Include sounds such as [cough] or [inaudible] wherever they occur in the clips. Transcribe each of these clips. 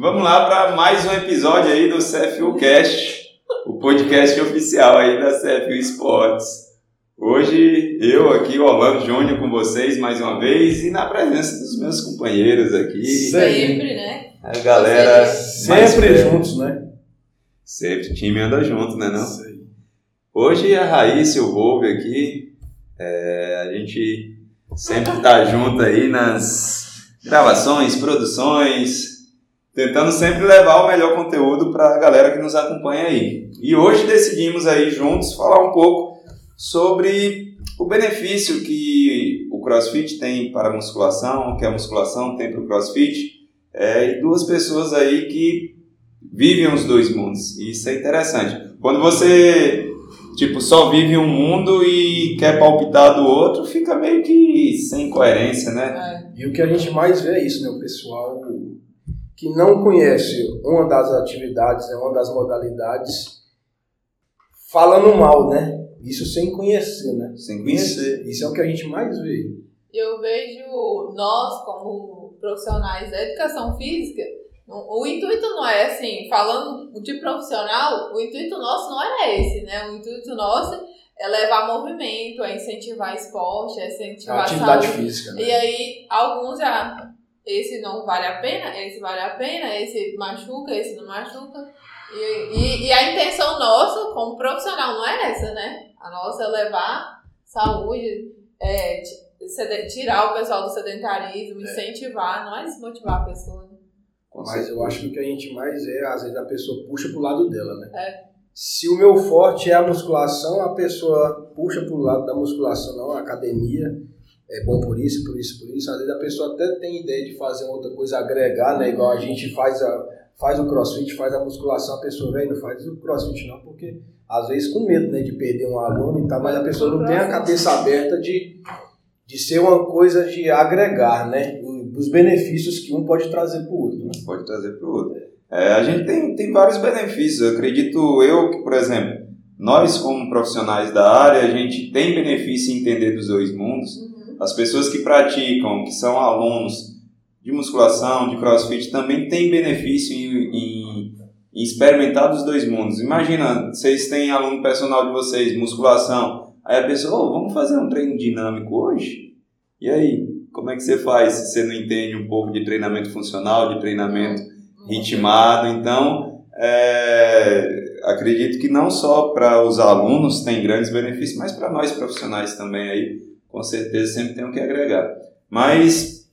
Vamos lá para mais um episódio aí do CFU Cast, o podcast oficial aí da CFU Esportes. Hoje eu aqui, Orlando Júnior, com vocês mais uma vez e na presença dos meus companheiros aqui. Sempre, né? A galera. Sempre juntos, né? Sempre, o time anda junto, né? Não? Hoje a Raíssa e o Volve aqui, é, a gente sempre tá junto aí nas gravações, produções, tentando sempre levar o melhor conteúdo para a galera que nos acompanha aí. E hoje decidimos aí juntos falar um pouco sobre o benefício que o CrossFit tem para a musculação, que a musculação tem para o CrossFit, é, e duas pessoas aí que vivem os dois mundos. Isso é interessante. Quando você tipo só vive um mundo e quer palpitar do outro, fica meio que sem coerência, né? É. E o que a gente mais vê é isso, né? O pessoal que não conhece uma das atividades, né? uma das modalidades, falando mal, né? Isso sem conhecer, né? Sem conhecer. Isso, isso é o que a gente mais vê. Eu vejo nós, como profissionais da educação física, o intuito não é assim, falando de profissional, o intuito nosso não era esse, né? O intuito nosso é levar movimento, é incentivar esporte, é incentivar a atividade saúde. física. Né? E aí, alguns já, esse não vale a pena, esse vale a pena, esse machuca, esse não machuca. E, e, e a intenção nossa, como profissional, não é essa, né? A nossa é levar saúde, é, tirar o pessoal do sedentarismo, é. incentivar, não é desmotivar a pessoa. Né? Mas eu acho que o que a gente mais é, às vezes a pessoa puxa pro lado dela, né? É. Se o meu forte é a musculação, a pessoa puxa pro lado da musculação, não, a academia é bom por isso, por isso, por isso. Às vezes a pessoa até tem ideia de fazer outra coisa, agregar, né? Igual a gente faz, a, faz o crossfit, faz a musculação, a pessoa vem, não faz o crossfit não, porque às vezes com medo né, de perder um aluno e tal, mas a pessoa não tem a cabeça aberta de, de ser uma coisa de agregar, né? Os benefícios que um pode trazer para o outro. Né? Pode trazer para o outro. É, a gente tem, tem vários benefícios. Eu acredito eu que, por exemplo, nós como profissionais da área, a gente tem benefício em entender dos dois mundos. Uhum. As pessoas que praticam, que são alunos de musculação, de crossfit, também têm benefício em, em e experimentar dos dois mundos. Imagina, vocês têm aluno personal de vocês, musculação, aí a pessoa, oh, vamos fazer um treino dinâmico hoje? E aí, como é que você faz se você não entende um pouco de treinamento funcional, de treinamento ritmado? Então, é, acredito que não só para os alunos tem grandes benefícios, mas para nós profissionais também aí, com certeza sempre tem o que agregar. Mas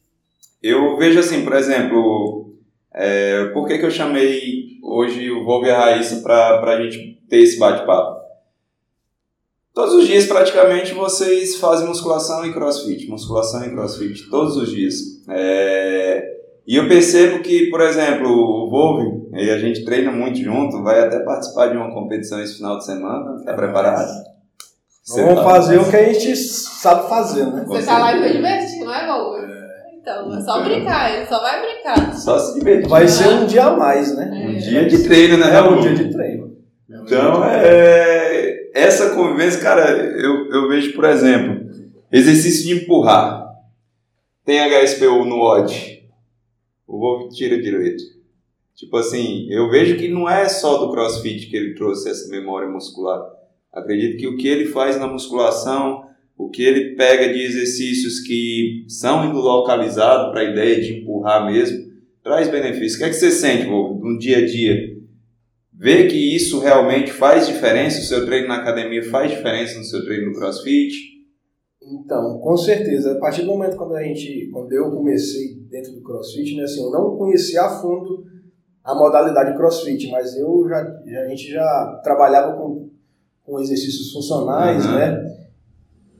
eu vejo assim, por exemplo, é, por que, que eu chamei hoje o Volvo e a Raíssa para a gente ter esse bate-papo. Todos os dias, praticamente, vocês fazem musculação e crossfit. Musculação e crossfit, todos os dias. É... E eu percebo que, por exemplo, o Volvo, e a gente treina muito junto, vai até participar de uma competição esse final de semana. Está preparado? Vamos tá fazer o que a gente sabe fazer, né? Você está lá e foi divertir, não é, Volvo? Então, é só brincar, ele só vai brincar. Só se divertir. Vai ser um dia a mais, né? É. Um dia de treino, né? É um dia de treino. Então, é, essa convivência, cara, eu, eu vejo, por exemplo, exercício de empurrar. Tem HSPU no OD. O Wolf tira direito. Tipo assim, eu vejo que não é só do crossfit que ele trouxe essa memória muscular. Acredito que o que ele faz na musculação o que ele pega de exercícios que são localizados para a ideia de empurrar mesmo, traz benefícios. O que é que você sente no dia a dia? Vê que isso realmente faz diferença, o seu treino na academia faz diferença no seu treino no crossfit? Então, com certeza. A partir do momento quando a gente, quando eu comecei dentro do crossfit, né, assim, eu não conhecia a fundo a modalidade crossfit, mas eu já a gente já trabalhava com, com exercícios funcionais, uhum. né?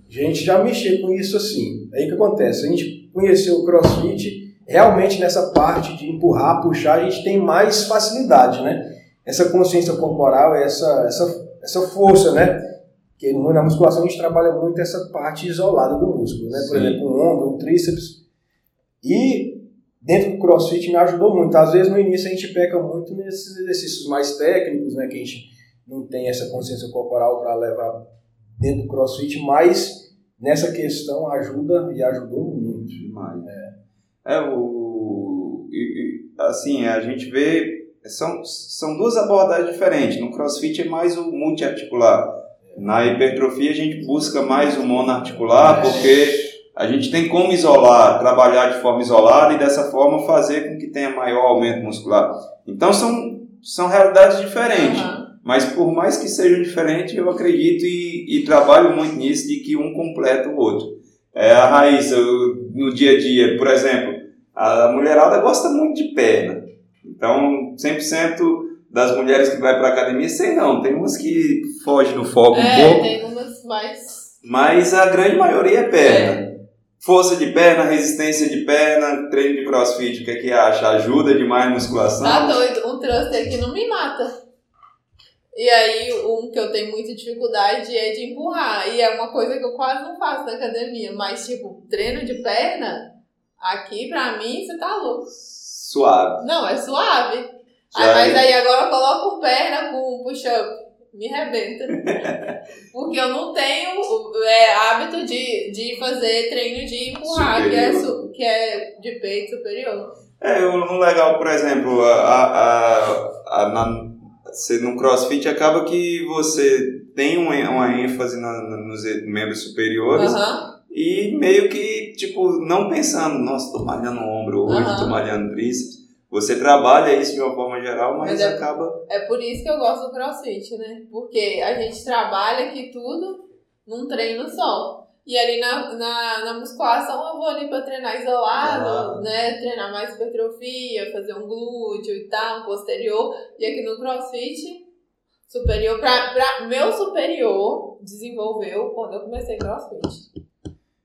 A gente já mexeu com isso assim. Aí o que acontece? A gente conheceu o crossfit, realmente nessa parte de empurrar, puxar, a gente tem mais facilidade, né? Essa consciência corporal, essa, essa, essa força, né? Porque na musculação a gente trabalha muito essa parte isolada do músculo, né? Por Sim. exemplo, um ombro, um tríceps. E dentro do crossfit me ajudou muito. Às vezes no início a gente peca muito nesses exercícios mais técnicos, né? Que a gente não tem essa consciência corporal para levar dentro do CrossFit, mas nessa questão ajuda e ajudou muito. Demais. É, é o, assim, a gente vê, são, são duas abordagens diferentes. No crossfit é mais o multiarticular. Na hipertrofia a gente busca mais o monoarticular, porque a gente tem como isolar, trabalhar de forma isolada e dessa forma fazer com que tenha maior aumento muscular. Então são, são realidades diferentes. Aham. Mas por mais que sejam diferentes, eu acredito e, e trabalho muito nisso de que um completa o outro. É, a Raíssa, eu- no dia a dia, por exemplo, a mulherada gosta muito de perna. Então, 100% das mulheres que vai para academia, sei não, tem umas que fogem do foco um É, pouco, tem umas mais. mas a grande maioria é perna. Força de perna, resistência de perna, treino de crossfit, o que é que acha? Ajuda demais na musculação? Tá doido, um thruster aqui não me mata. E aí, um que eu tenho muita dificuldade é de empurrar. E é uma coisa que eu quase não faço na academia. Mas, tipo, treino de perna, aqui pra mim, você tá louco. Suave. Não, é suave. Ah, mas é- aí agora eu coloco perna com push-up. Me rebenta. [laughs] Porque eu não tenho é, hábito de, de fazer treino de empurrar, que é, su- que é de peito superior. É, o o legal, por exemplo, a, a, a, a- na, você, no crossfit acaba que você tem uma, uma ênfase na- na- nos membros superiores e meio que, tipo, não pensando, nossa, tô malhando o ombro hoje, Aham. tô malhando tríceps. Você trabalha isso de uma forma geral, mas, Mas é- acaba. É por isso que eu gosto do crossfit, né? Porque a gente trabalha aqui tudo num treino só. E ali na, na, na musculação eu vou ali pra treinar isolado, Isolado. né? Treinar mais hipertrofia, fazer um glúteo e tal, um posterior. E aqui no crossfit, superior, pra, pra meu superior desenvolveu quando eu comecei crossfit.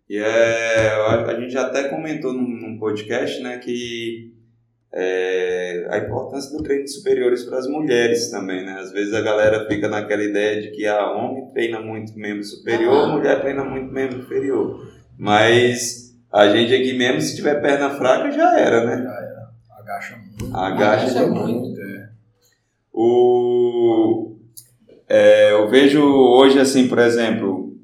E é, a, gente até comentou num, num podcast, né, que é, a importância do treino de superiores para as mulheres também, né? Às vezes a galera fica naquela ideia de que a homem treina muito membro superior, Aham. mulher treina muito membro inferior. Mas a gente aqui mesmo, se tiver perna fraca, já era, né? Agacha muito. Agacha Agacha muito. É. O, é, eu vejo hoje, assim, por exemplo,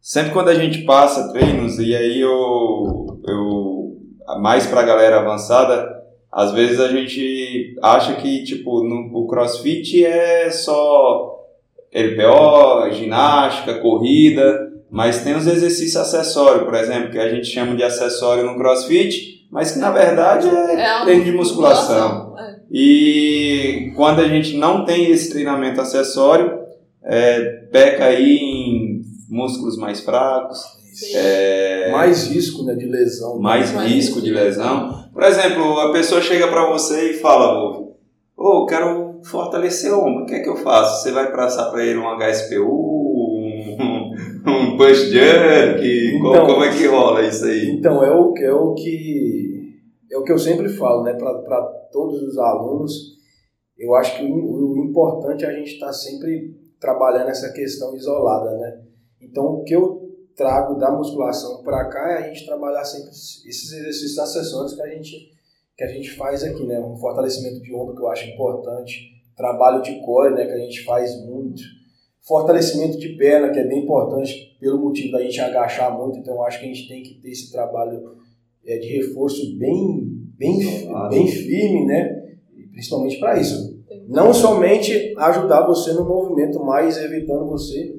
sempre quando a gente passa treinos, e aí eu, eu mais pra galera avançada, às vezes a gente acha que, tipo, no, o crossfit é só LPO, ginástica, corrida, mas tem os exercícios acessórios, por exemplo, que a gente chama de acessório no crossfit, mas que na verdade é, uma treino de musculação. É. E quando a gente não tem esse treinamento acessório, é, peca aí em músculos mais fracos, é, Mais risco né, de lesão. mais Mais risco de lesão. Por exemplo, a pessoa chega para você e fala, ô, oh, quero fortalecer o ombro, o que é que eu faço? Você vai passar para ele um HSPU, um, [laughs] um push jerk, Então- como, como é que rola isso aí? Então, é o, é o que é o que eu sempre falo, né, para todos os alunos. Eu acho que o, o importante é a gente estar sempre trabalhando essa questão isolada, né? Então, o que eu trago da musculação para cá é a gente trabalhar sempre esses exercícios acessórios que a gente que a gente faz aqui, né? Um fortalecimento de ombro que eu acho importante, trabalho de core, né, que a gente faz muito. Fortalecimento de perna, que é bem importante pelo motivo da gente agachar muito, então eu acho que a gente tem que ter esse trabalho é, de reforço bem, bem, Isolado. bem firme, né? Principalmente para isso. Não somente ajudar você no movimento, mas evitando você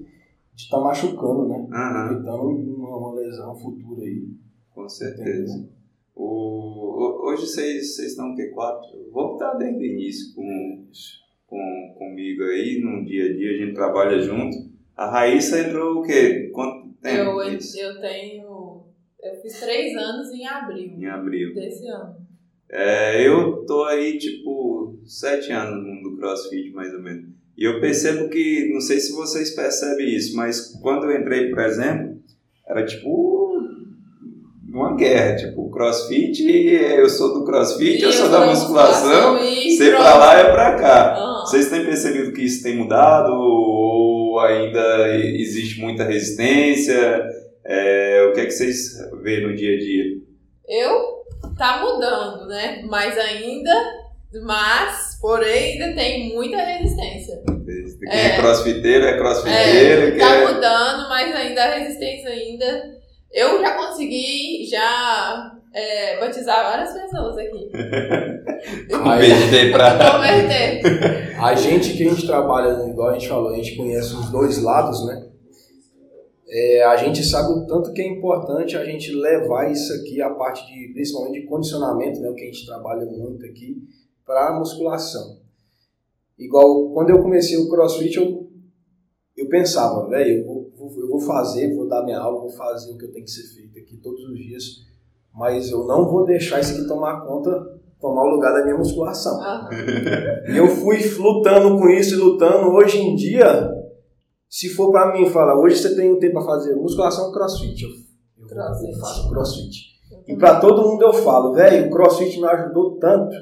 de estar machucando, né? Aham. Evitando uma, uma lesão futura aí. Com certeza. O, o- hoje vocês vocês estão o quê? Quatro? Vou estar desde o início com, com, comigo aí, no dia a dia, a gente trabalha junto. A Raíssa entrou o quê? Quanto tempo? Eu, eu tenho. Eu fiz três anos em abril Em abril. desse ano. É, eu tô aí, tipo, sete anos no mundo do crossfit, mais ou menos. E eu percebo que, não sei se vocês percebem isso, mas quando eu entrei, por exemplo, era tipo uma guerra. Tipo, crossfit, eu sou do crossfit, eu E sou da musculação, você pra lá é pra cá. Aham. Vocês têm percebido que isso tem mudado ou ainda existe muita resistência? É, o que é que vocês veem no dia a dia? Eu tá mudando, né? Mas ainda, mas, porém, ainda tem muita resistência. Quem É. é crossfiteiro é crossfiteiro, É, tá é... mudando, mas ainda a resistência ainda. Eu já consegui já é, batizar várias pessoas aqui. [laughs] Converter pra. [laughs] Converter. A gente que a gente trabalha, igual a gente falou, a gente conhece os dois lados, né? É, a gente sabe o tanto que é importante a gente levar isso aqui, a parte de, principalmente de condicionamento, né, o que a gente trabalha muito aqui, para a musculação. Igual quando eu comecei o CrossFit, eu, eu pensava, velho, eu vou, eu vou fazer, vou dar minha aula, vou fazer o que eu tenho que ser feito aqui todos os dias, mas eu não vou deixar isso aqui tomar conta, tomar o lugar da minha musculação. E eu fui lutando com isso e lutando. Hoje em dia, se for pra mim falar, hoje você tem um tempo pra fazer musculação ou crossfit? Eu, eu, Crossfit. eu faço crossfit. E pra todo mundo eu falo, velho, o crossfit me ajudou tanto.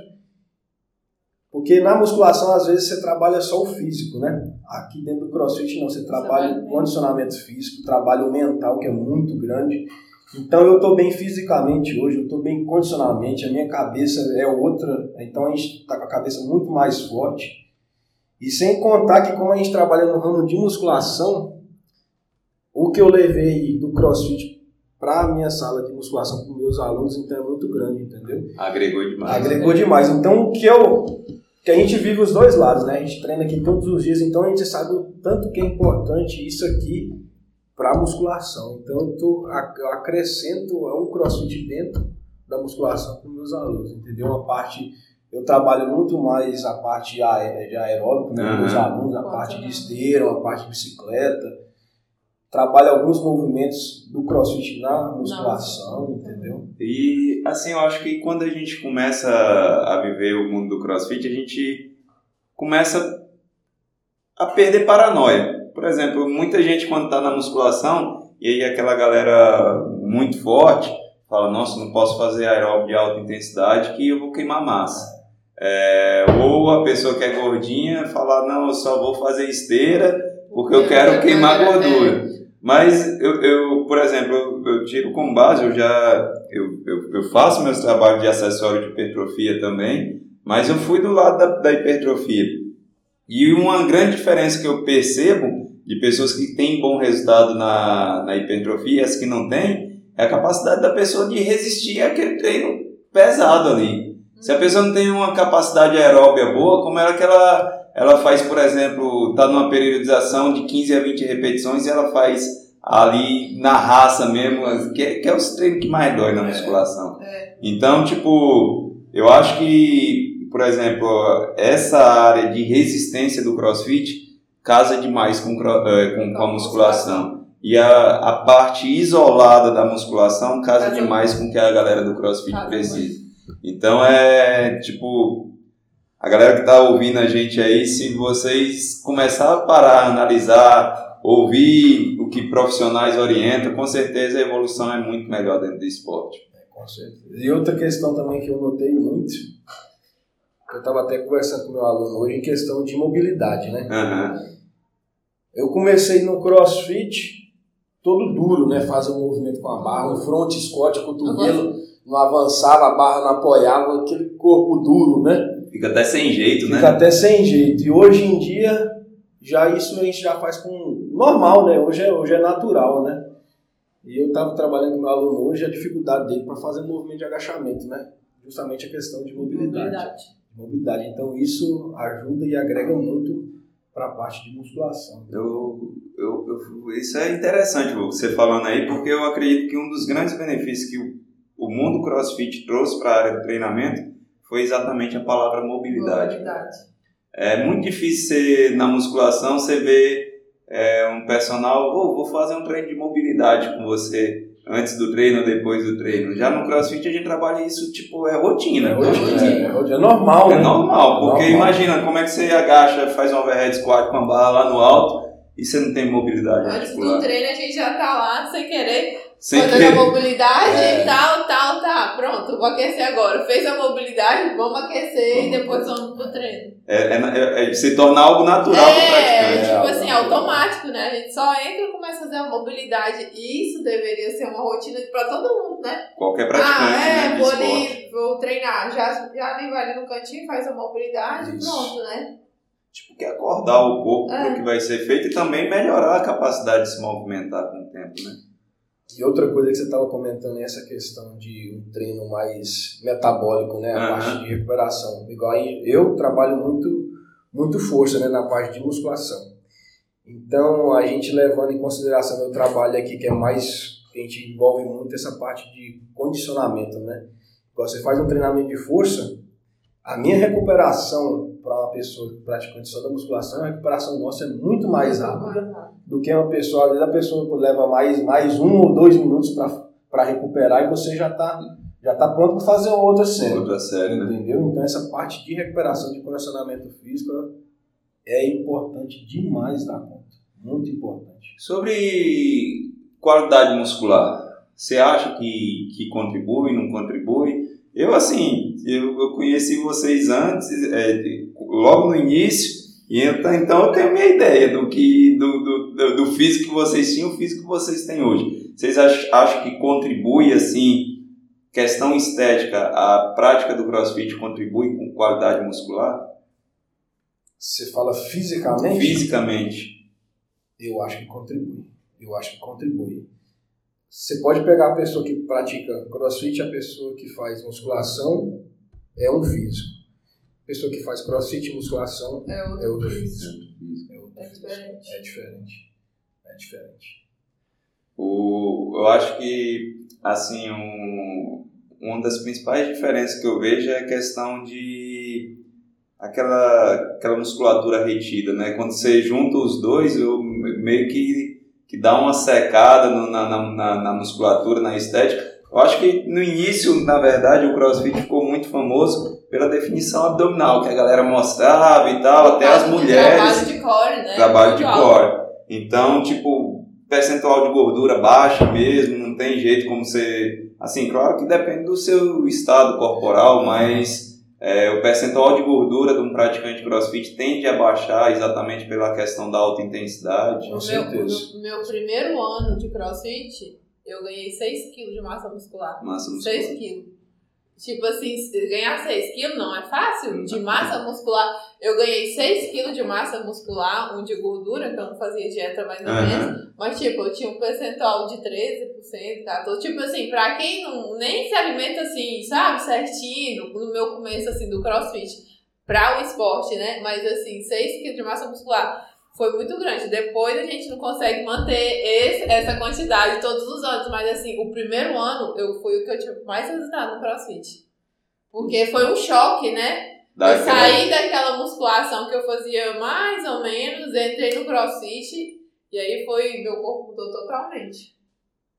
Porque na musculação, às vezes, você trabalha só o físico, né? Aqui dentro do crossfit, não. Você trabalha o condicionamento físico, trabalho mental, que é muito grande. Então, eu tô bem fisicamente hoje, eu tô bem condicionalmente, a minha cabeça é outra. Então, a gente tá com a cabeça muito mais forte. E sem contar que, como a gente trabalha no ramo de musculação, o que eu levei do crossfit para a minha sala de musculação com meus alunos, então é muito grande, entendeu? Agregou demais. Agregou demais. Então, o que eu. Que a gente vive os dois lados, né? A gente treina aqui todos os dias, então a gente sabe o tanto que é importante isso aqui para a musculação. Então, eu, tô, eu acrescento o crossfit dentro da musculação com meus alunos, entendeu? Uma parte. Eu trabalho muito mais a parte de aeróbico, né? Com meus Aham. alunos, a parte de esteira, a parte de bicicleta. Trabalho alguns movimentos do crossfit na musculação, entendeu? E assim, eu acho que quando a gente começa a viver o mundo do crossfit, a gente começa a perder paranoia. Por exemplo, muita gente quando está na musculação, e aí aquela galera muito forte, fala, nossa, não posso fazer aeróbio de alta intensidade que eu vou queimar massa. É, ou a pessoa que é gordinha fala, não, eu só vou fazer esteira porque eu quero queimar gordura. Mas eu, eu por exemplo, eu, eu tiro como base, eu já eu, eu, eu faço meus trabalhos de acessório de hipertrofia também, mas eu fui do lado da, da hipertrofia. E uma grande diferença que eu percebo de pessoas que têm bom resultado na, na hipertrofia e as que não têm, é a capacidade da pessoa de resistir àquele treino pesado ali. Se a pessoa não tem uma capacidade aeróbia boa, como era que ela ela faz, por exemplo, tá numa periodização de 15 a 20 repetições e ela faz ali na raça mesmo, que, é- que é os treinos que mais dói na musculação. É. Então, tipo, eu acho que, por exemplo, essa área de resistência do crossfit casa demais com, eh, com, com a musculação. E a, a parte isolada da musculação casa demais com o que a galera do crossfit precisa. Então é tipo, a galera que tá ouvindo a gente aí, se vocês começar a parar, analisar, ouvir o que profissionais orientam, com certeza a evolução é muito melhor dentro do esporte. Com certeza. E outra questão também que eu notei muito, que eu estava até conversando com meu aluno hoje, em questão de mobilidade, né? Aham. Eu comecei no crossfit todo duro, né? Fazer um movimento com a barra, um front squat, cotovelo, não avançava, a barra não apoiava, aquele corpo duro, né? Fica até sem jeito, Fica né? até sem jeito. E hoje em dia, já isso a gente já faz com normal, né? Hoje é, hoje é natural, né? E eu estava trabalhando com meu aluno hoje, a dificuldade dele para fazer movimento de agachamento, né? Justamente a questão de mobilidade. Mobilidade. mobilidade. Então isso ajuda e agrega muito para a parte de musculação. Eu, eu, eu- isso é interessante você falando aí, porque eu acredito que um dos grandes benefícios que o, o mundo crossfit trouxe para a área do treinamento foi exatamente a palavra mobilidade. Mobilidade. É muito difícil você, na musculação, você ver é, um personal, "Ô, vou fazer um treino de mobilidade com você antes do treino ou depois do treino. Já no crossfit a gente trabalha isso, tipo, é rotina. É, dia. é, é, é normal, É né? normal, porque Normal. imagina como é que você agacha, faz um overhead squat com a barra lá no alto e você não tem mobilidade Antes do treino a gente já tá lá sem querer, Sem fazendo querer. a [laughs] mobilidade É. e tal, tal, tá. Pronto, vou aquecer agora. Fez a mobilidade, vamos aquecer e depois vamos pro treino. É, é, é- é se tornar algo natural É, tipo É, assim, é. automático, né? A gente só entra e começa a fazer a mobilidade. Isso deveria ser uma rotina pra todo mundo, né? Qualquer praticante, ah, é, né, vou ali, vou treinar. Já, já ali vai ali no cantinho, faz a mobilidade e Isso. pronto, né? Tipo, que acordar o corpo É. para o que vai ser feito e também melhorar a capacidade de se movimentar com o tempo, né? E outra coisa que você estava comentando é essa questão de um treino mais metabólico, né? A Aham. parte de recuperação. Igual eu trabalho muito, muito força né? na parte de musculação. Então, a gente levando em consideração meu trabalho aqui, que é mais, a gente envolve muito essa parte de condicionamento, né? Quando você faz um treinamento de força, a minha recuperação para uma pessoa que pratica só da musculação, a recuperação nossa é muito mais rápida do que uma pessoa, às vezes a pessoa leva mais, mais um ou dois minutos para recuperar e você já está já tá pronto para fazer outra série. Outra série, né? Entendeu? Então essa parte de recuperação, de condicionamento físico é importante demais da conta. Muito importante. Sobre qualidade muscular, você acha que, que contribui, não contribui? Eu, assim, eu, eu conheci vocês antes, é, de- logo no início, e então, então eu tenho a minha ideia do, que, do, do, do- do físico que vocês tinham e o físico que vocês têm hoje. Vocês acham, acham que contribui, assim, questão estética, a prática do crossfit contribui com qualidade muscular? Você fala fisicamente? Fisicamente. Eu acho que contribui. Eu acho que contribui. Você pode pegar a pessoa que pratica crossfit e a pessoa que faz musculação é um físico. A pessoa que faz crossfit e musculação É é outro outro físico. físico. É, outro É físico. diferente. É diferente. É diferente. O, eu acho que, assim, um, uma das principais diferenças que eu vejo é a questão de aquela, aquela musculatura retida, né? Quando você junta os dois, eu meio que, que dá uma secada no- na, na, na, musculatura, na estética. Eu acho que no início, na verdade, o CrossFit ficou muito famoso pela definição abdominal, que a galera mostrava e tal, até as mulheres Trabalho de core, né? trabalho de core. Então, tipo, percentual de gordura baixa mesmo, não tem jeito como você. Assim, claro que depende do seu estado corporal, mas é, o percentual de gordura de um praticante crossfit tende a baixar exatamente pela questão da alta intensidade. No meu, no meu primeiro ano de crossfit, eu ganhei 6 quilos de massa muscular. Massa 6 muscular. Tipo assim, ganhar 6 quilos não é fácil. De massa muscular, eu ganhei 6 quilos de massa muscular, um de gordura, que eu não fazia dieta mais ou menos. Aham. Mas, tipo, eu tinha um percentual de 13%, 14%. Tipo assim, pra quem não, nem se alimenta assim, sabe, certinho, no meu começo, assim, do crossfit, pra o esporte, né? Mas, assim, 6 quilos de massa muscular foi muito grande. Depois a gente não consegue manter esse, essa quantidade todos os anos. Mas, assim, o primeiro ano eu, foi o que eu tive mais resultado no crossfit. Porque foi um choque, né? Dá eu saí daquela musculação que eu fazia mais ou menos, entrei no crossfit e aí foi, meu corpo mudou totalmente.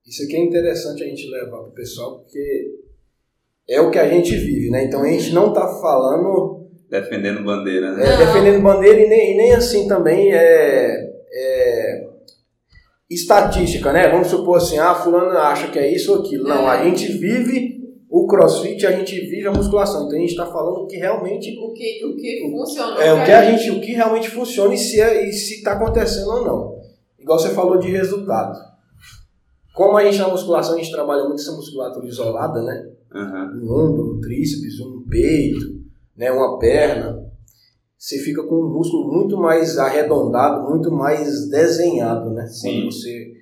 Isso aqui é interessante a gente levar pro pessoal, porque é o que a gente vive, né? Então a gente não tá falando Defendendo bandeira, né? é, defendendo bandeira e nem, e nem assim também é, é estatística, né? Vamos supor assim, ah, fulano acha que é isso ou aquilo. Não, a gente vive o crossfit, a gente vive a musculação. Então a gente está falando que realmente O que, o que funcionou. é o que a gente, o que realmente funciona e se é, e está acontecendo ou não. Igual você falou de resultado. Como a gente na musculação a gente trabalha muito essa musculatura isolada, né? Aham. um ombro, um tríceps, um peito, né, uma perna, você fica com um músculo muito mais arredondado, muito mais desenhado, né? Sim. Quando você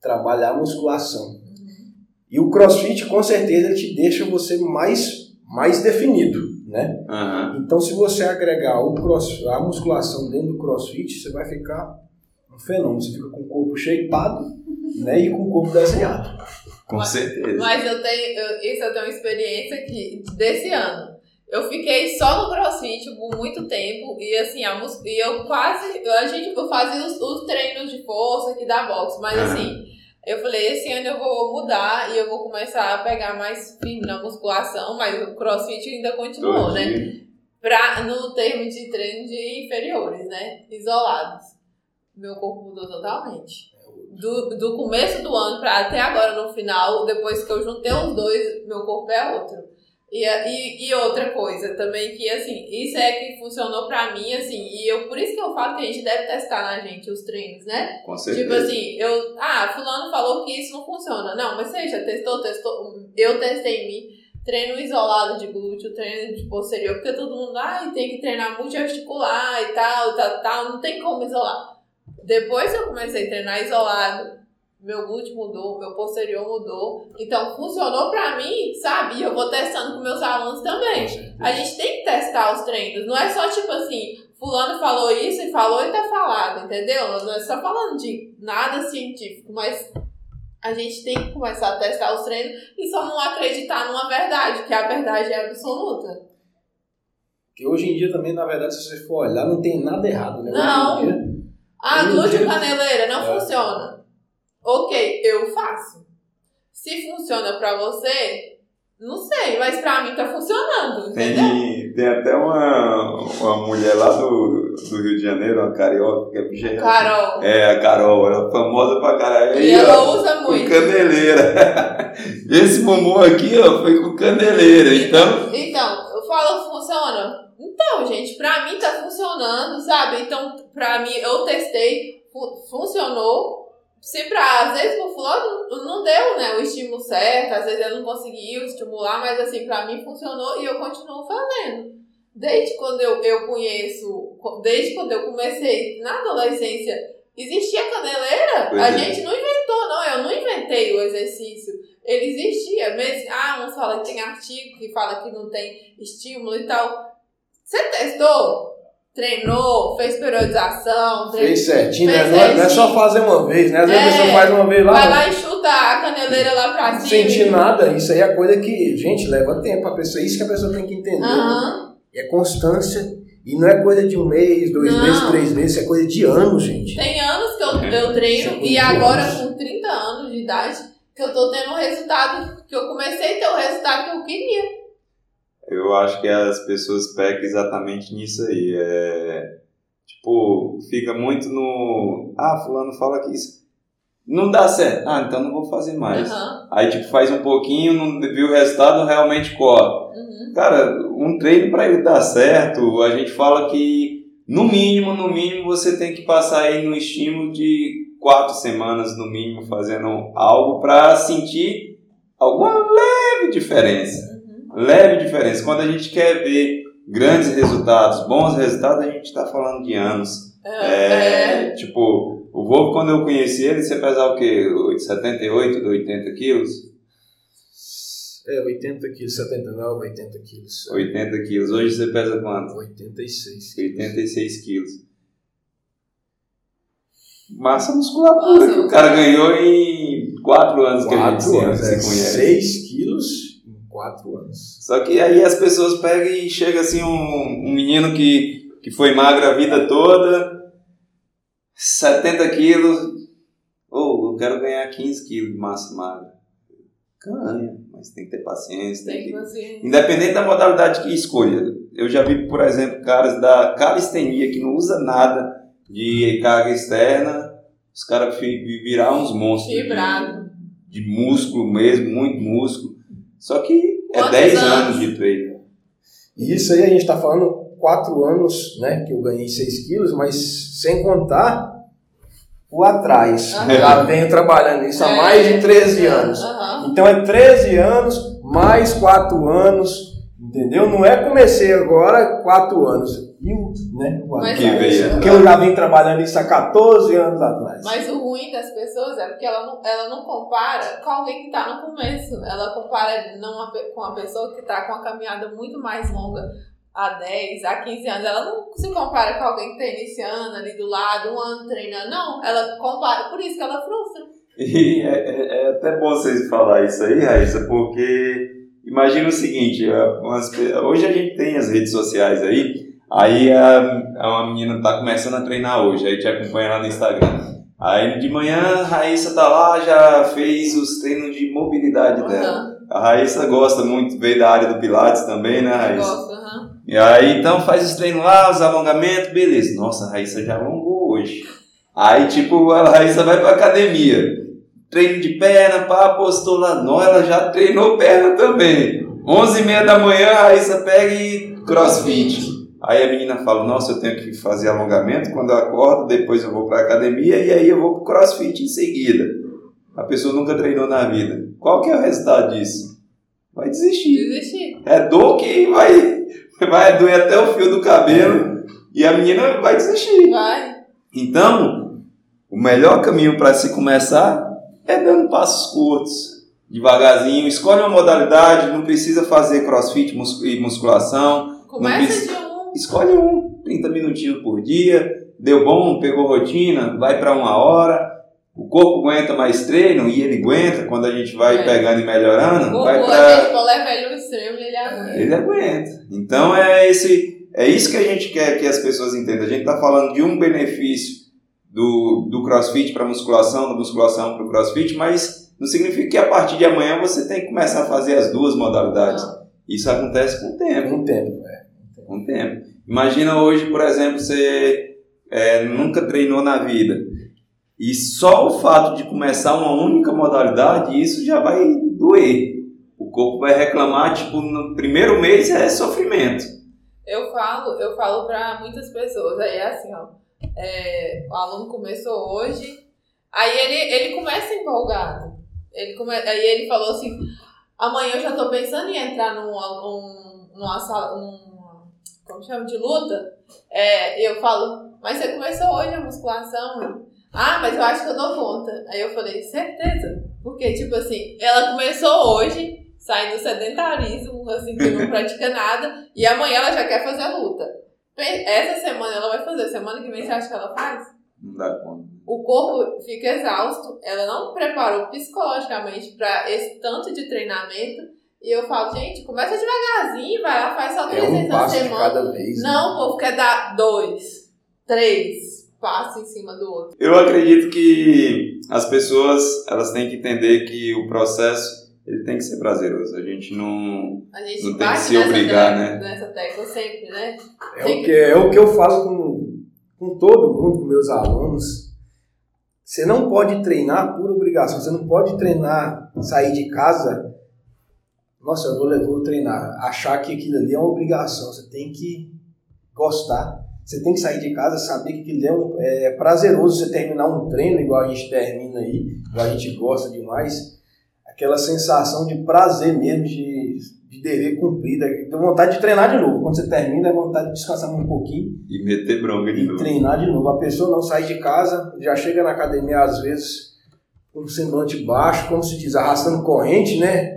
trabalha a musculação. Uhum. E o CrossFit, com certeza, ele te deixa você mais, mais definido, né? Aham. Então, se você agregar o cross, a musculação dentro do CrossFit, você vai ficar um fenômeno. Você fica com o corpo shapeado, [laughs] né? E com o corpo desenhado. Com Mas- certeza. Mas eu tenho, eu, isso eu tenho uma experiência que, desse ano. Eu fiquei só no crossfit por muito tempo e assim, a mus- e eu quase, a gente eu fazia os, os treinos de força aqui da box, mas assim, eu falei, esse ano eu vou mudar e eu vou começar a pegar mais firme na musculação, mas o crossfit ainda continuou, né? Pra, no termo de treino de inferiores, né? Isolados. Meu corpo mudou totalmente. Do, do começo do ano pra até agora, no final, depois que eu juntei os dois, meu corpo é outro. E, e, e outra coisa também, que assim, isso é que funcionou pra mim, assim, e eu, por isso que eu falo que a gente deve testar na gente os treinos, né? Com Tipo certeza. assim, eu. Ah, fulano falou que isso não funciona. Não, mas você já testou, testou. Eu testei em mim. Treino isolado de glúteo, treino de posterior, porque todo mundo, ai, tem que treinar multiarticular e tal, tal, tal, não tem como isolar. Depois eu comecei a treinar isolado, meu glúteo mudou, meu posterior mudou. Então, funcionou pra mim, sabe? E eu vou testando com meus alunos também. A gente tem que testar os treinos. Não é só tipo assim, fulano falou isso e falou e tá falado, entendeu? Não é só falando de nada científico, mas a gente tem que começar a testar os treinos e só não acreditar numa verdade, que a verdade é absoluta. Que hoje em dia também, na verdade, se você for olhar, não tem nada errado, né? Não. Dia, Ah, glúteo dia- caneleira não É. funciona. Ok, eu faço. Se funciona pra você, não sei, mas pra mim tá funcionando, entendeu? Tem, tem até uma, uma mulher lá do, do Rio de Janeiro, uma carioca, que é bicha- Carol. É, a Carol, ela é famosa pra caralho. E Aí, ela ó, usa com muito. caneleira. [laughs] Esse bumbum aqui, ó, foi com caneleira. Então, Então, eu falo, funciona? Então, gente, pra mim tá funcionando, sabe? Então, pra mim, eu testei, fu- funcionou. Se pra, às vezes pro fulano não, deu, né, o estímulo certo, às vezes ele não conseguiu estimular, mas assim, pra mim funcionou e eu continuo fazendo. Desde quando eu, eu conheço, desde quando eu comecei na adolescência, existia caneleira? Pois a é. gente não inventou, não, eu não inventei o exercício. Ele existia, mesmo. Ah, uns falam que tem artigo que fala que não tem estímulo e tal. Você testou? Treinou? Fez periodização? treinou- Fez certinho, né? Fez Não é, não é só fazer uma vez, né? Às vezes É. a pessoa faz uma vez lá, Vai lá e chuta a caneleira lá pra cima. sentir nada. Isso aí é coisa que, gente, leva tempo. A pessoa, isso que a pessoa tem que entender. né? Aham. É constância. E não é coisa de um mês, dois Não. meses, três meses. É coisa de anos, gente. Tem anos que eu, eu São treino e 20 agora anos. com 30 anos de idade que eu tô tendo um resultado, que eu comecei a ter o resultado que eu queria. Eu acho que as pessoas pecam exatamente nisso aí. É, tipo, fica muito no. Ah, fulano fala que isso. Não dá certo. Ah, então não vou fazer mais. Aham. Aí, tipo, faz um pouquinho, não viu o resultado, realmente corta. Uhum. Cara, um treino para ele dar certo, a gente fala que no mínimo, no mínimo, você tem que passar aí no estímulo de quatro semanas no mínimo fazendo algo para sentir alguma leve diferença. Leve diferença. Quando a gente quer ver grandes resultados, bons resultados, a gente está falando de anos. É, É, tipo, o Volvo, quando eu conheci ele, você pesava o quê? 78, 80 quilos? É, 80 quilos, 79, 80 quilos. 80 quilos. Hoje você pesa quanto? 86. 86 quilos. Massa musculatura Nossa, que o cara ganhou em 4 anos que a gente anos, se é, conhece. 6 quilos 4 anos. Só que aí as pessoas pegam e chega assim um, um menino que, que foi magro a vida toda, 70 quilos, ou eu quero ganhar 15 quilos de massa magra. Ganha, mas tem que ter paciência, tem tem que assim. Independente da modalidade que escolha. Eu já vi, por exemplo, caras da calistenia que não usa nada de carga externa, os caras virar uns monstros de, Fibrado. de músculo mesmo, muito músculo. Só que é Quantos 10 anos? anos de treino. E isso aí a gente está falando 4 anos, né? Que eu ganhei 6 quilos, mas sem contar o atrás. Aham. Já venho trabalhando isso há É. mais de 13 anos. Aham. Então é 13 anos, mais 4 anos, entendeu? Não é comecei agora, 4 anos. E o, né, o Mas atrás. Que veio Porque eu já vim trabalhando isso há 14 anos atrás. Mas o ruim das pessoas é porque ela não, ela não compara com alguém que está no começo. Ela compara não com uma pessoa que está com uma caminhada muito mais longa, há 10, há 15 anos. Ela não se compara com alguém que está iniciando ali do lado, um ano treinando. Não, ela compara. Por isso que ela frustra. E é, é- é até bom vocês falar isso aí, Raíssa, porque imagina o seguinte, é, hoje a gente tem as redes sociais aí, aí a, uma menina tá começando a treinar hoje, aí te acompanha lá no Instagram. Aí de manhã a Raíssa tá lá, já fez os treinos de mobilidade dela. Aham. A Raíssa gosta muito, veio da área do Pilates também, né, Eu Raíssa? gosto. aham. E aí, então, faz os treinos lá, os alongamentos, beleza. Nossa, a Raíssa já alongou hoje. Aí, tipo, a Raíssa vai pra academia. Treino de perna, pá, postou lá. Não, ela já treinou perna também. 11 e meia da manhã, a Raíssa pega e crossfit. Aí a menina fala, nossa, eu tenho que fazer alongamento quando eu acordo, depois eu vou pra academia e aí eu vou pro crossfit em seguida. A pessoa nunca treinou na vida. Qual que é o resultado disso? Vai desistir. Desistir. É dor que vai, vai doer até o fio do cabelo e a menina vai desistir. Vai. Então, o melhor caminho para se começar é dando passos curtos, devagarzinho. Escolhe uma modalidade, não precisa fazer crossfit e musculação. Começa de um. Escolhe um, 30 minutinhos por dia. Deu bom, pegou rotina, vai para uma hora. O corpo aguenta mais treino e ele aguenta quando a gente vai É. pegando e melhorando. O vai corpo, pra... a gente não leva ele no extremo, ele aguenta. Ele aguenta. Então é esse, é isso que a gente quer que as pessoas entendam. A gente está falando de um benefício do, do CrossFit para musculação, da musculação para o CrossFit, mas não significa que a partir de amanhã você tem que começar a fazer as duas modalidades. Não. Isso acontece com o tempo. Um tempo, né? Com o tempo. Imagina hoje, por exemplo, você é, nunca treinou na vida. E só o fato de começar uma única modalidade, isso já vai doer. O corpo vai reclamar, tipo, no primeiro mês é sofrimento. Eu falo, eu falo pra muitas pessoas, aí é assim, ó. É, o aluno começou hoje, aí ele, ele começa empolgado. Ele come, aí ele falou assim, amanhã eu já tô pensando em entrar num, um, numa sala, num, como chama, de luta. É, eu falo, mas você começou hoje a musculação? Ah, mas eu acho que eu dou conta. Aí eu falei, certeza. Porque, tipo assim, ela começou hoje, sai do sedentarismo, assim, que não pratica nada, e amanhã ela já quer fazer a luta. Essa semana ela vai fazer, semana que vem você acha que ela faz? Não dá conta. O corpo fica exausto, ela não preparou psicologicamente para esse tanto de treinamento. E eu falo, gente, começa devagarzinho, vai lá, faz só É três um vezes na semana. cada vez. né? Não, o povo quer dar dois, três passos em cima do outro. Eu acredito que as pessoas elas têm que entender que o processo ele tem que ser prazeroso. A gente não. A gente Não tem que se obrigar, tecla, né? nessa tecla sempre, né? É o, que, é o que eu falo com, com todo mundo, com meus alunos. Você não pode treinar por obrigação. Você não pode treinar, sair de casa. Nossa, eu vou, le- vou treinar. Achar que aquilo ali é uma obrigação. Você tem que gostar. Você tem que sair de casa, saber que aquilo ali é, um- é prazeroso. Você terminar um treino igual a gente termina aí, igual a gente gosta demais. Aquela sensação de prazer mesmo, de, de dever cumprido. Dá vontade de treinar de novo. Quando você termina, é vontade de descansar um pouquinho E meter bronca de e novo. treinar de novo. A pessoa não sai de casa, já chega na academia às vezes com um semblante baixo, como se diz, arrastando corrente, né?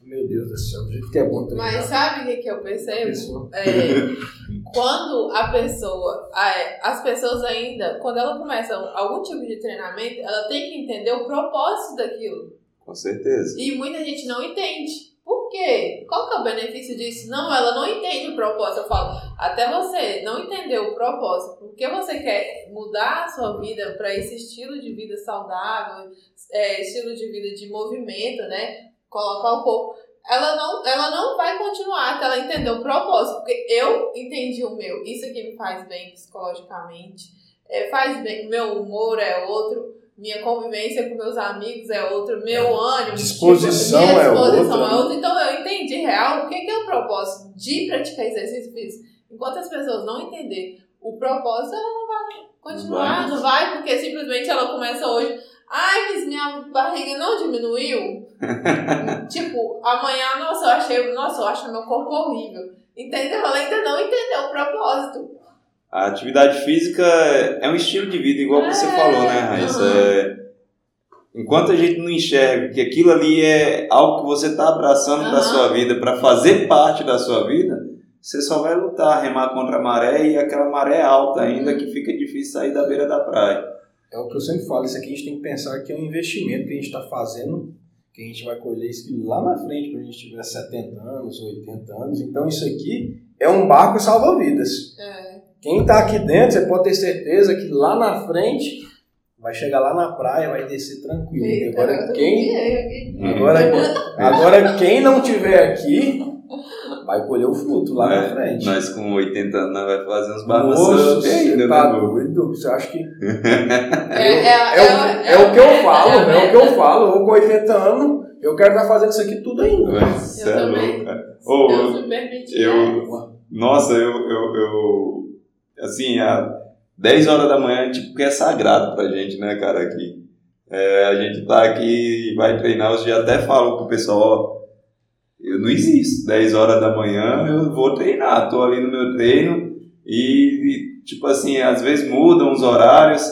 Meu Deus do céu, do jeito que é bom treinar. Mas sabe o que, que eu percebo? É, quando a pessoa, as pessoas ainda, quando ela começa algum tipo de treinamento, ela tem que entender o propósito daquilo. Com certeza. E muita gente não entende. Por quê? Qual que é o benefício disso? Não, ela não entende o propósito. Eu falo, até você não entender o propósito, porque você quer mudar a sua vida para esse estilo de vida saudável, é, estilo de vida de movimento, né? Colocar o corpo. Ela não, ela não vai continuar até ela entender o propósito, porque eu entendi o meu. Isso aqui me faz bem psicologicamente, é, faz bem, meu humor é outro, minha convivência com meus amigos é outro, meu ânimo, Disposição tipo, minha é disposição outra, é outra. Então eu entendi real o que que é o propósito de praticar exercício físico. Enquanto as pessoas não entenderem o propósito, ela não vai continuar, Não não vai, porque simplesmente ela começa hoje. Ai, mas minha barriga não diminuiu. [laughs] tipo, amanhã, nossa, eu achei, nossa, eu acho meu corpo horrível. Entendeu? Ela ainda não entendeu o propósito. A atividade física é um estilo de vida, igual você É, falou, né, Raíssa? É, Enquanto a gente não enxerga que aquilo ali é algo que você está abraçando para Aham. sua vida, para fazer parte da sua vida, você só vai lutar, remar contra a maré e aquela maré alta ainda Uhum. que fica difícil sair da beira da praia. É o que eu sempre falo, isso aqui a gente tem que pensar que é um investimento que a gente está fazendo, que a gente vai colher isso lá na frente, quando a gente tiver 70 anos, 80 anos. Então isso aqui é um barco salva-vidas. É. Quem está aqui dentro, você pode ter certeza que lá na frente vai chegar lá na praia, vai descer tranquilo. Eita, Agora eu quem, agora, agora quem não tiver aqui vai colher o fruto lá na É, frente. Nós com 80 anos nós vai fazer uns balanços você ainda, tá né, doido? Você acha que [laughs] É, é, é, o, é o que eu falo, é o que eu falo. Eu com 80 anos, eu quero estar fazendo isso aqui tudo ainda. Você é também. me permitir. eu- né? Nossa, eu, eu, eu. Assim, a 10 horas da manhã, tipo, que é sagrado pra gente, né, cara, aqui. É, a gente tá aqui e vai treinar, eu já até falo pro pessoal, ó, eu não existo. 10 horas da manhã eu vou treinar, tô ali no meu treino e, e, tipo assim, às vezes mudam os horários,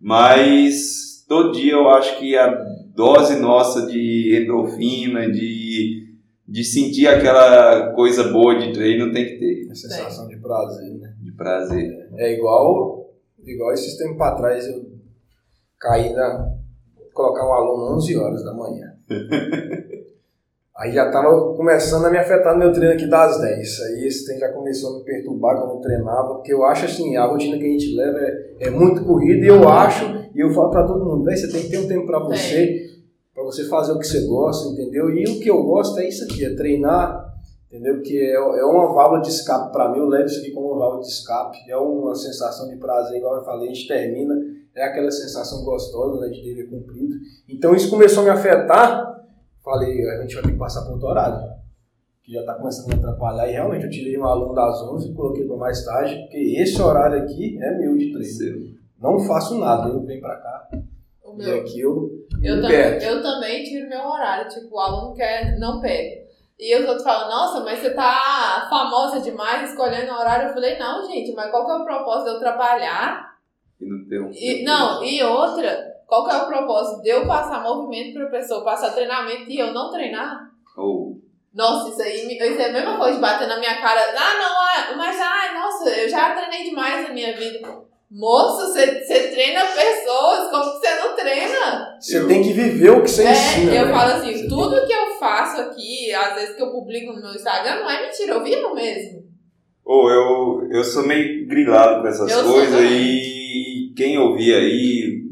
mas todo dia eu acho que a dose nossa de endorfina, de, de sentir aquela coisa boa de treino, tem que ter. A sensação de prazer, né? De prazer. É igual, igual esses tempos para trás eu caí na. colocar um aluno 11 horas da manhã. [laughs] Aí já tava começando a me afetar no meu treino aqui das 10. Aí esse tempo já começou a me perturbar quando eu treinava, porque eu acho assim, a rotina que a gente leva é, é muito corrida e eu acho, e eu falo para todo mundo, você tem que ter um tempo para você, para você fazer o que você gosta, entendeu? E o que eu gosto é isso aqui, é treinar, entendeu? Que é, é uma válvula de escape para mim, eu levo isso aqui como uma válvula de escape, é uma sensação de prazer, igual eu falei, a gente termina, é aquela sensação gostosa né, de dever cumprido. Então isso começou a me afetar falei, a gente vai ter que passar por outro horário. Que já está começando a me atrapalhar. E realmente eu tirei um aluno das 11 e coloquei para mais tarde, porque esse horário aqui é meu de treino. Não faço nada, eu venho para cá. O meu. E aqui eu. Eu, tam eu também tiro meu horário. Tipo, o aluno quer, não pega. E os outros falam, nossa, mas você tá famosa demais escolhendo horário. Eu falei, não, gente, mas qual que é o propósito de eu trabalhar? E não ter um. E, não, e outra, qual que é o propósito de eu passar movimento para a pessoa, passar treinamento e eu não treinar? Oh. Nossa, isso aí isso é a mesma coisa de bater na minha cara. Ah, não, ah, mas ai, nossa, eu já treinei demais na minha vida. Moço, você treina pessoas, como que você não treina? Você tem que viver o que você é, ensina. Eu né? falo assim, você tudo tem... que eu faço aqui, às vezes que eu publico no meu Instagram, não é mentira, eu vivo mesmo. Ou oh, eu, eu sou meio grilado com essas eu coisas e quem ouvir aí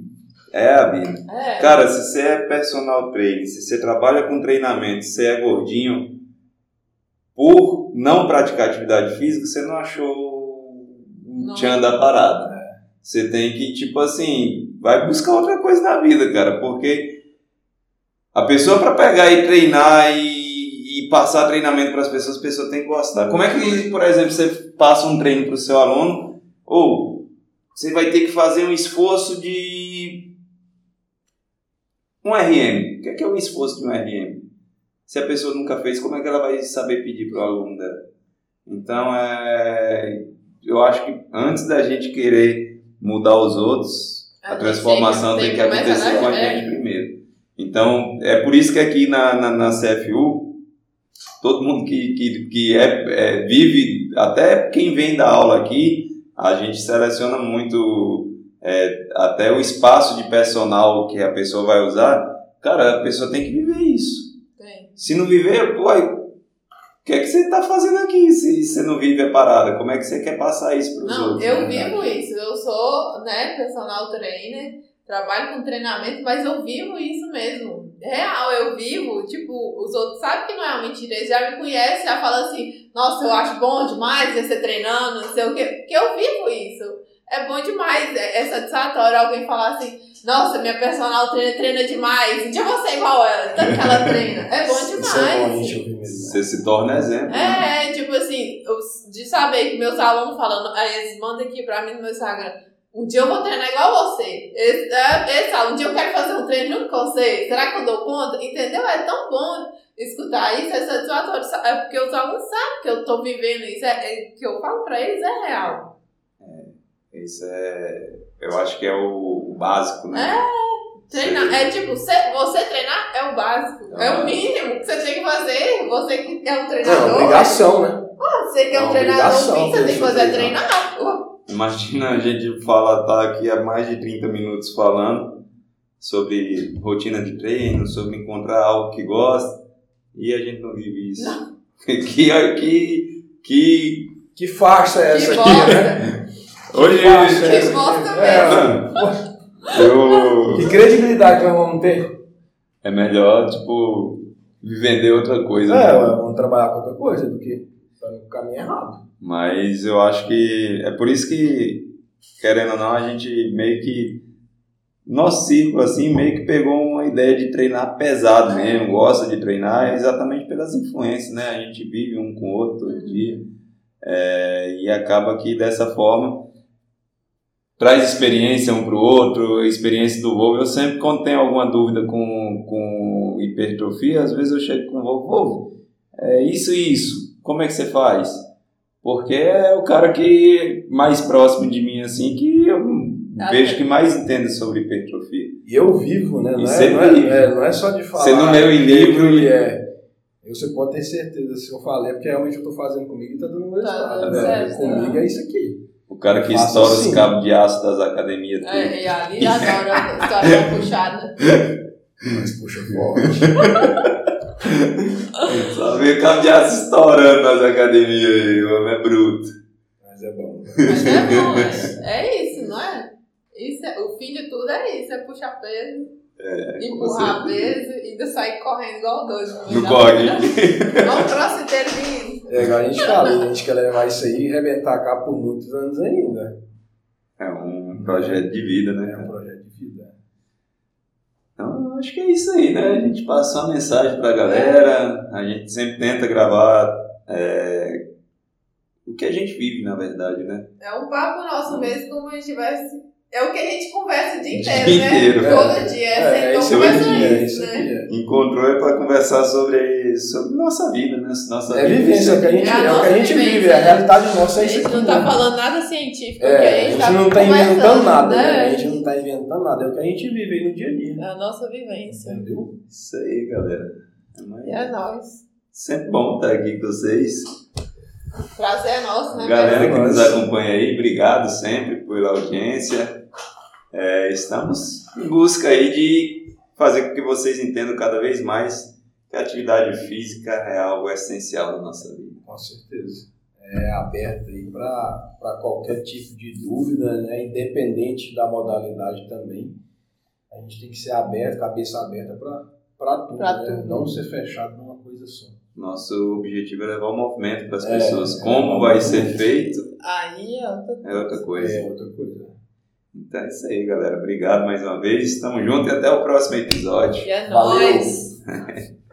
é a vida. É. Cara, se você é personal trainer, se você trabalha com treinamento, se você é gordinho, por não praticar atividade física, você não achou o tchan da parada. Você tem que, tipo assim, vai buscar outra coisa na vida, cara, porque a pessoa para pegar e treinar e, e passar treinamento para as pessoas, a pessoa tem que gostar. Como é que, por exemplo, você passa um treino para o seu aluno, ou você vai ter que fazer um esforço de um RM. O que é, que é o esforço de um RM? Se a pessoa nunca fez, como é que ela vai saber pedir para o aluno dela? Então, é, eu acho que antes da gente querer mudar os outros, a, a transformação tem, tem, que acontecer com a gente é. primeiro. Então, é por isso que aqui na, na, na CFU, todo mundo que, que, que é, é, vive, até quem vem da aula aqui, a gente seleciona muito é, até o espaço de personal que a pessoa vai usar, cara, a pessoa tem que viver isso. Tem. Se não viver, pô, que é que você está fazendo aqui se você não vive a parada? Como é que você quer passar isso para os outros? Não, eu vivo isso. Eu sou né, personal trainer, trabalho com treinamento, mas eu vivo isso mesmo. Real, eu vivo, tipo, os outros sabem que não é uma mentira, eles já me conhecem, já falam assim, nossa, eu acho bom demais você treinando, não sei o quê, porque eu vivo isso é bom demais. É, é satisfatório alguém falar assim, nossa, minha personal treina, treina demais. Um dia você igual ela, tanto que ela treina. É bom demais. É bom, você se torna exemplo. É, né? tipo assim, de saber que meus alunos falam, aí eles mandam aqui pra mim no meu Instagram. Um dia eu vou treinar igual você. Esse, é, esse, um dia eu quero fazer um treino junto com você. Será que eu dou conta? Entendeu? É tão bom escutar isso, é satisfatório. É porque os alunos sabem que eu tô vivendo isso. É, é, que eu falo pra eles é real. Isso é. Eu acho que é o, o básico, né? É, treinar. É tipo, você, treinar é o básico. É, é o mínimo que você tem que fazer. Você que é um treinador. É obrigação, né? você que é, um treinador, você tem que fazer treinar. Imagina a gente fala, tá aqui há mais de 30 minutos falando sobre rotina de treino, sobre encontrar algo que gosta, e a gente não vive isso. Não. [laughs] que, que, que, que farsa é essa que aqui, né? Hoje. Que bosta é, [laughs] eu... Que credibilidade que nós vamos ter? É melhor, tipo, vender outra coisa. É, né? vamos trabalhar com outra coisa do que no caminho errado. Mas eu acho que é por isso que, querendo ou não, a gente meio que. Nosso círculo, assim, meio que pegou uma ideia de treinar pesado mesmo, gosta de treinar, exatamente pelas influências, né? A gente vive um com o outro todo dia. É, e acaba que dessa forma traz experiência um para o outro, experiência do voo. Eu sempre, quando tenho alguma dúvida com, com hipertrofia, às vezes eu chego com o voo, é isso e isso, como é que você faz? Porque é o cara que mais próximo de mim, assim, que eu vejo que mais entende sobre hipertrofia. E eu vivo, né? E Não é, não, é, é, não é só de falar. Você não leu em que livro e- é. Você pode ter certeza, se eu falei, é porque realmente eu tô fazendo comigo e tá dando Tá resultado. dando né? comigo é isso aqui. O cara que Faço estoura assim. os cabos de aço das academias. tudo. É, e ali adora história puxada. Mas puxa forte. Só vê cabo de aço estourando nas academias aí, o homem é bruto. Mas é bom. Mas é bom, é, é isso, não é? Isso é- O fim de tudo é isso, é puxar peso, empurrar com certeza. peso e ainda sair correndo igual doido. da corre. um crossfiteiro de É igual a gente fala, a gente quer levar isso aí e rebentar cá por muitos anos ainda. É um projeto de vida, né? É um projeto de vida. Então, eu acho que é isso aí, né? A gente passou uma mensagem pra galera, a gente sempre tenta gravar é, o que a gente vive, na verdade, né? É um papo nosso mesmo, como a gente tivesse. É o que a gente conversa o dia O inteiro, dia né? inteiro. Todo dia. É, é aqui, conversa é isso, né? aqui. É. Encontrou é pra conversar sobre, sobre nossa vida, né? Nossa É vivência, é o que a gente, É a é que a gente vivência, vive, né? a realidade nossa A é isso gente aqui. não tá né? falando nada científico, É, a a gente gente tá não tá conversando, inventando nada, né? né? A gente não tá inventando nada, é o que a gente vive aí no dia a dia. É a nossa vivência. Entendeu? Isso aí, galera. É E é nóis. Sempre bom estar aqui com vocês. Prazer é nosso, né? Galera que nos acompanha aí, obrigado sempre pela audiência. É, estamos em busca aí de fazer com que vocês entendam cada vez mais que a atividade física é algo essencial na nossa vida. Com certeza. É aberto aí para qualquer tipo de dúvida, né? independente da modalidade também. A gente tem que ser aberto, cabeça aberta para tudo, Pra né? tudo. não ser fechado numa coisa só. Nosso objetivo é levar o movimento para as É, pessoas. é, Como é, vai é. ser feito Aí é outra é outra coisa. É outra coisa. Então é isso aí, galera. Obrigado mais uma vez. Tamo junto e até o próximo episódio. E é Valeu. nóis. [laughs]